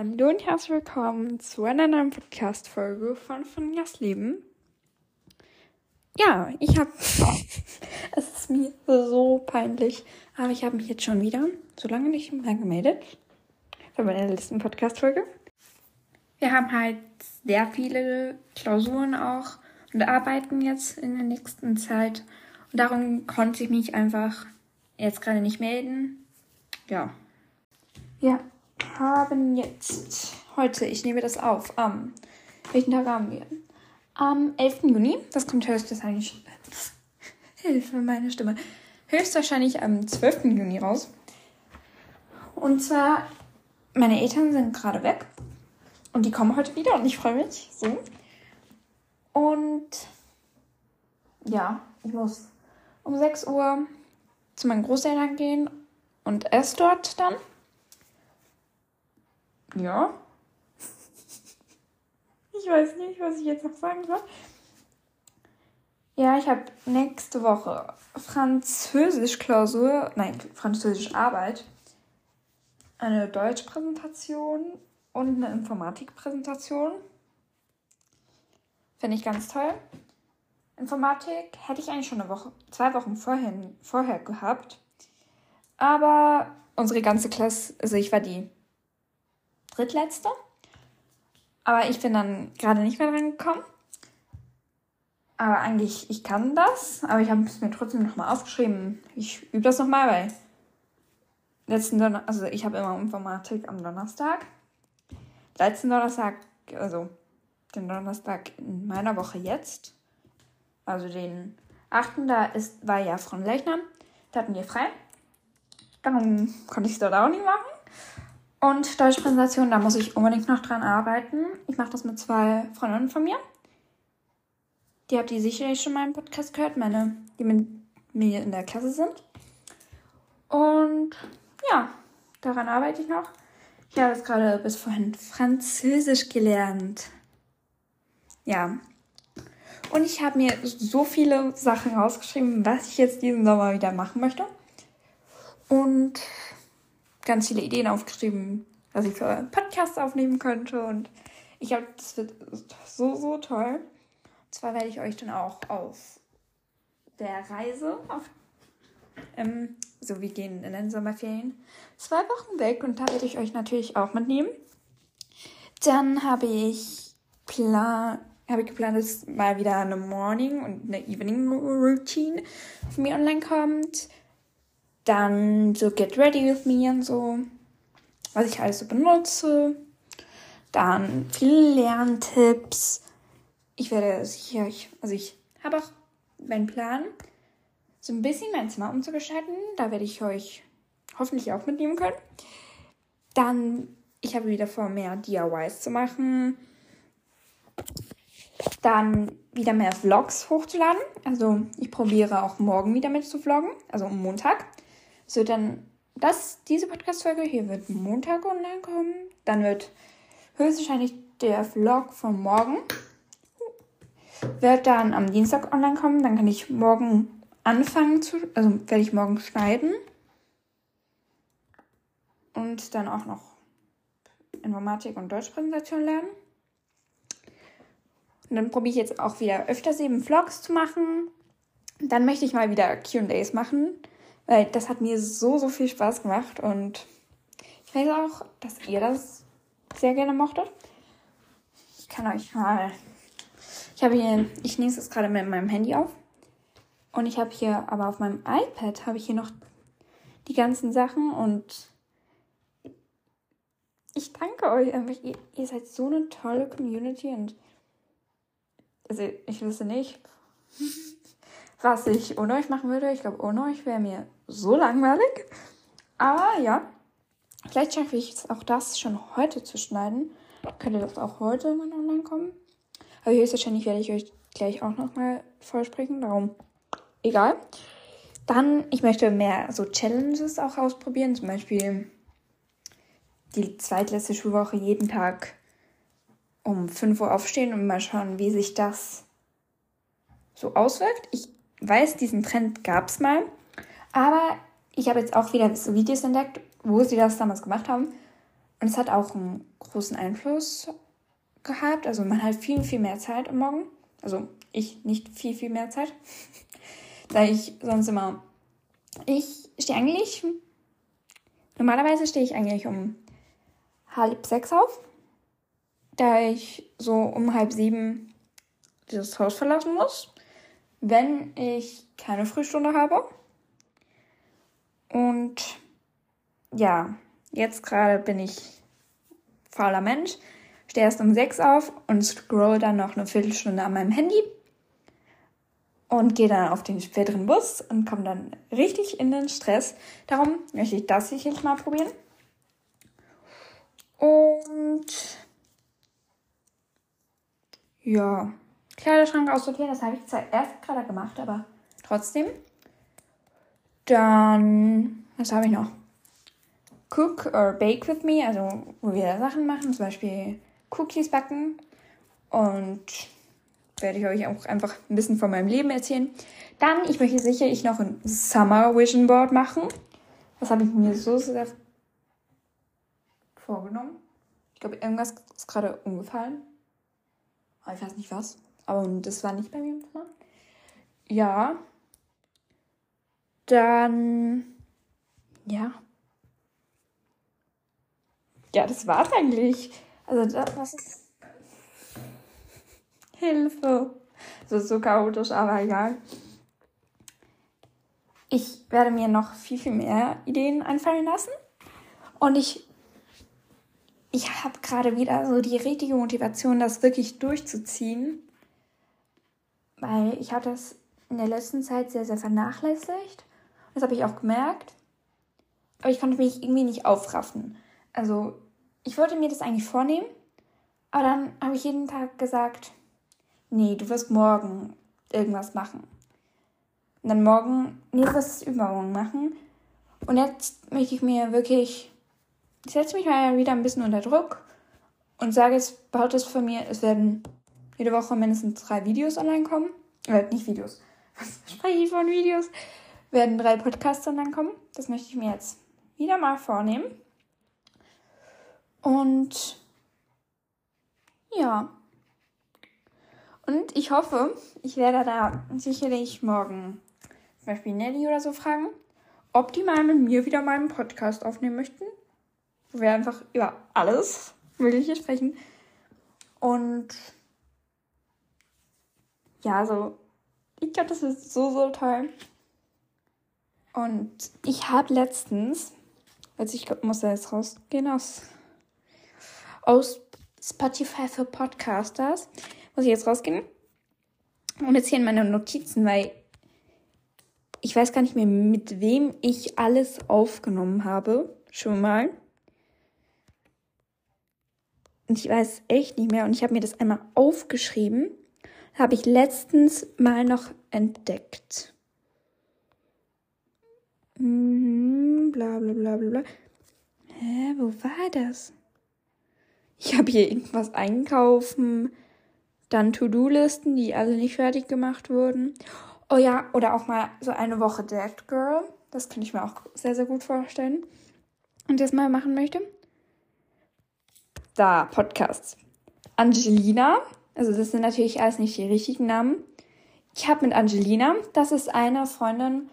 Hallo und herzlich willkommen zu einer neuen Podcast-Folge von Finjas Leben. Ja, ich habe. es ist mir so peinlich, aber ich habe mich jetzt schon wieder so lange nicht mehr gemeldet. Für meine letzten Podcast-Folge. Wir haben halt sehr viele Klausuren auch und arbeiten jetzt in der nächsten Zeit. Und darum konnte ich mich einfach jetzt gerade nicht melden. Ja. Ja, haben jetzt heute, ich nehme das auf, am, welchen Tag haben wir? Am 11. Juni, das kommt höchstwahrscheinlich, Hilfe, meine Stimme, höchstwahrscheinlich am 12. Juni raus. Und zwar, meine Eltern sind gerade weg und die kommen heute wieder und ich freue mich so. Und ja, ich muss um 6 Uhr zu meinen Großeltern gehen und esse dort dann. Ja. Ich weiß nicht, was ich jetzt noch sagen soll. Ja, ich habe nächste Woche Französisch-Klausur, nein, Französisch-Arbeit, eine Deutsch-Präsentation und eine Informatik-Präsentation. Finde ich ganz toll. Informatik hätte ich eigentlich schon eine Woche, zwei Wochen vorher, vorher gehabt. Aber unsere ganze Klasse, also ich war die drittletzte. Aber ich bin dann gerade nicht mehr dran gekommen. Aber eigentlich, ich kann das, aber ich habe es mir trotzdem nochmal aufgeschrieben. Ich übe das nochmal, weil letzten Donner also ich habe immer Informatik am Donnerstag. Letzten Donnerstag, also den Donnerstag in meiner Woche jetzt, also den 8. da ist, war ja Fronleichnam, da hatten wir frei. Darum konnte ich es dort auch nicht machen. Und Deutschpräsentation, da muss ich unbedingt noch dran arbeiten. Ich mache das mit zwei Freundinnen von mir. Die habt ihr sicherlich schon mal im Podcast gehört, meine, die mit mir in der Klasse sind. Und ja, daran arbeite ich noch. Ich habe jetzt gerade bis vorhin Französisch gelernt. Ja. Und ich habe mir so viele Sachen rausgeschrieben, was ich jetzt diesen Sommer wieder machen möchte. Und ganz viele Ideen aufgeschrieben, was ich für einen Podcast aufnehmen könnte. Und ich glaube, das wird so, so toll. Und zwar werde ich euch dann auch auf der Reise, auf, ähm, so wir gehen in den Sommerferien, zwei Wochen weg und da werde ich euch natürlich auch mitnehmen. Dann habe ich plan, habe ich geplant, dass mal wieder eine Morning und eine Evening Routine von mir online kommt. Dann so Get Ready with Me und so, was ich alles so benutze. Dann viele Lerntipps. Ich werde sicher, also ich habe auch meinen Plan, so ein bisschen mein Zimmer umzugestalten. Da werde ich euch hoffentlich auch mitnehmen können. Dann, ich habe wieder vor, mehr DIYs zu machen. Dann wieder mehr Vlogs hochzuladen. Also ich probiere auch morgen wieder mit zu vloggen, also am Montag. So, dann, das, diese Podcast-Folge hier wird Montag online kommen. Dann wird höchstwahrscheinlich der Vlog von morgen wird dann am Dienstag online kommen. Dann kann ich morgen anfangen zu, also werde ich morgen schneiden. Und dann auch noch Informatik und Deutschpräsentation lernen. Und dann probiere ich jetzt auch wieder öfters eben Vlogs zu machen. Dann möchte ich mal wieder QAs machen. Weil das hat mir so, so viel Spaß gemacht und ich weiß auch, dass ihr das sehr gerne mochtet. Ich kann euch mal. Ich habe hier, ich nehme es gerade mit meinem Handy auf. Und ich habe hier, aber auf meinem iPad habe ich hier noch die ganzen Sachen und ich danke euch einfach. Ihr, ihr seid so eine tolle Community und also ich wüsste nicht, was ich ohne euch machen würde. Ich glaube, ohne euch wäre mir so langweilig. Aber ja, vielleicht schaffe ich es auch das schon heute zu schneiden. Könnte das auch heute mal online kommen. Aber höchstwahrscheinlich werde ich euch gleich auch nochmal vorsprechen. Darum egal. Dann, ich möchte mehr so Challenges auch ausprobieren. Zum Beispiel die zweitletzte Schulwoche jeden Tag um 5 Uhr aufstehen und mal schauen, wie sich das so auswirkt. Ich weiß, diesen Trend gab es mal. Aber ich habe jetzt auch wieder so Videos entdeckt, wo sie das damals gemacht haben. Und es hat auch einen großen Einfluss gehabt. Also man hat viel, viel mehr Zeit am Morgen. Also ich nicht viel, viel mehr Zeit. da ich sonst immer. Ich stehe eigentlich. Normalerweise stehe ich eigentlich um halb sechs auf. Da ich so um halb sieben dieses Haus verlassen muss. Wenn ich keine Frühstunde habe. Und ja, jetzt gerade bin ich fauler Mensch, stehe erst um sechs auf und scroll dann noch eine Viertelstunde an meinem Handy und gehe dann auf den späteren Bus und komme dann richtig in den Stress. Darum möchte ich das sicherlich mal probieren. Und ja, Kleiderschrank aussortieren, das habe ich zwar erst gerade gemacht, aber trotzdem. Dann, was habe ich noch? Cook or Bake with me, also wo wir Sachen machen, zum Beispiel Cookies backen. Und werde ich euch auch einfach ein bisschen von meinem Leben erzählen. Dann, ich möchte sicherlich noch ein Summer Vision Board machen. Das habe ich mir so sehr vorgenommen. Ich glaube, irgendwas ist gerade umgefallen. Aber ich weiß nicht was. Aber das war nicht bei mir im Zimmer. Ja. Dann. Ja. Ja, das war's eigentlich. Also, das, was ist. Hilfe. Das ist so chaotisch, aber egal. Ich werde mir noch viel, viel mehr Ideen einfallen lassen. Und ich, ich habe gerade wieder so die richtige Motivation, das wirklich durchzuziehen. Weil ich habe das in der letzten Zeit sehr, sehr vernachlässigt. Das habe ich auch gemerkt. Aber ich konnte mich irgendwie nicht aufraffen. Also, ich wollte mir das eigentlich vornehmen. Aber dann habe ich jeden Tag gesagt, nee, du wirst morgen irgendwas machen. Und dann morgen, nee, du wirst es übermorgen machen. Und jetzt möchte ich mir wirklich, ich setze mich mal wieder ein bisschen unter Druck und sage jetzt, behaupte es von mir, es werden jede Woche mindestens drei Videos online kommen. Äh, nicht Videos. Was spreche ich von Videos? Werden drei Podcasts online kommen. Das möchte ich mir jetzt wieder mal vornehmen. Und ja, und ich hoffe, ich werde da sicherlich morgen zum Beispiel Nelly oder so fragen, ob die mal mit mir wieder meinen Podcast aufnehmen möchten. Wo wir einfach über alles Mögliche sprechen. Und ja, so, ich glaube, das ist so, so toll. Und ich habe letztens, also ich glaub, muss da jetzt rausgehen aus, aus Spotify für Podcasters, muss ich jetzt rausgehen und jetzt hier in meine Notizen, weil ich weiß gar nicht mehr, mit wem ich alles aufgenommen habe. Schon mal. Und ich weiß echt nicht mehr. Und ich habe mir das einmal aufgeschrieben. Habe ich letztens mal noch entdeckt. Mhm, bla bla bla bla bla. Hä, wo war das? Ich habe hier irgendwas einkaufen dann To-Do-Listen, die also nicht fertig gemacht wurden. Oh ja, oder auch mal so eine Woche Dead Girl. Das kann ich mir auch sehr, sehr gut vorstellen. Und das mal machen möchte. Da, Podcasts. Angelina. Also das sind natürlich alles nicht die richtigen Namen. Ich habe mit Angelina, das ist eine Freundin,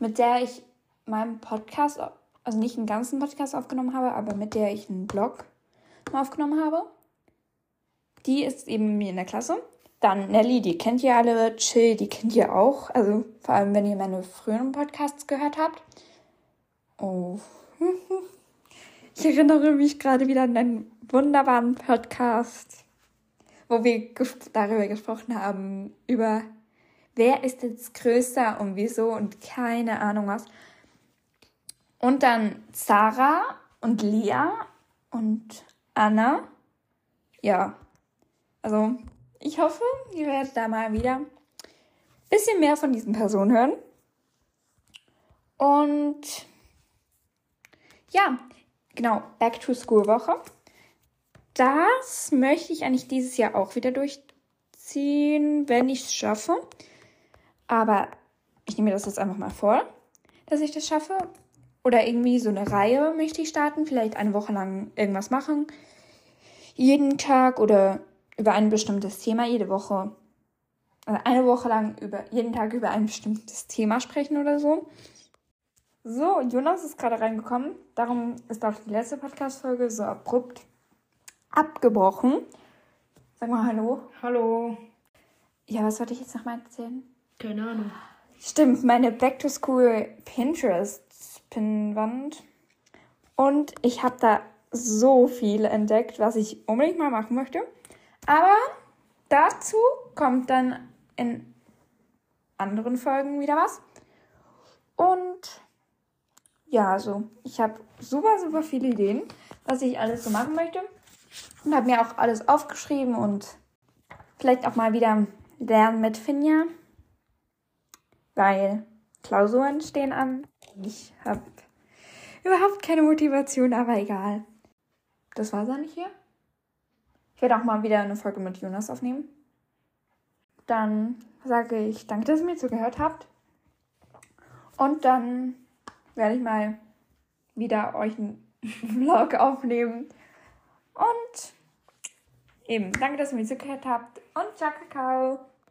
mit der ich meinen Podcast, also nicht einen ganzen Podcast aufgenommen habe, aber mit der ich einen Blog aufgenommen habe. Die ist eben mir in der Klasse. Dann Nelly, die kennt ihr alle. Chill, die kennt ihr auch. Also vor allem, wenn ihr meine früheren Podcasts gehört habt. Oh. Ich erinnere mich gerade wieder an einen wunderbaren Podcast, wo wir darüber gesprochen haben, über wer ist jetzt größer und wieso und keine Ahnung was. Und dann Sarah und Lea und Anna. Ja, also, ich hoffe, ihr werdet da mal wieder ein bisschen mehr von diesen Personen hören. Und ja, genau, Back to School Woche. Das möchte ich eigentlich dieses Jahr auch wieder durchziehen, wenn ich es schaffe. Aber ich nehme mir das jetzt einfach mal vor, dass ich das schaffe. oder irgendwie so eine Reihe möchte ich starten. Vielleicht eine Woche lang irgendwas machen. Jeden Tag oder über ein bestimmtes Thema jede Woche. Also eine Woche lang über jeden Tag über ein bestimmtes Thema sprechen oder so. So, Jonas ist gerade reingekommen. Darum ist auch die letzte Podcast-Folge so abrupt abgebrochen. Sag mal Hallo. Hallo. Ja, was wollte ich jetzt nochmal erzählen? Keine Ahnung. Stimmt, meine Back to School Pinterest Pinnwand. Und ich habe da so viel entdeckt, was ich unbedingt mal machen möchte. Aber dazu kommt dann in anderen Folgen wieder was. Und ja, also ich habe super, super viele Ideen, was ich alles so machen möchte. Und habe mir auch alles aufgeschrieben und vielleicht auch mal wieder lernen mit Finja. Weil Klausuren stehen an. Ich habe überhaupt keine Motivation, aber egal. Das war's dann hier. Ich werde auch mal wieder eine Folge mit Jonas aufnehmen. Dann sage ich danke, dass ihr mir zugehört habt. Und dann werde ich mal wieder euch einen Vlog aufnehmen. Und eben, danke, dass ihr mir zugehört habt. Und ciao, Kakao.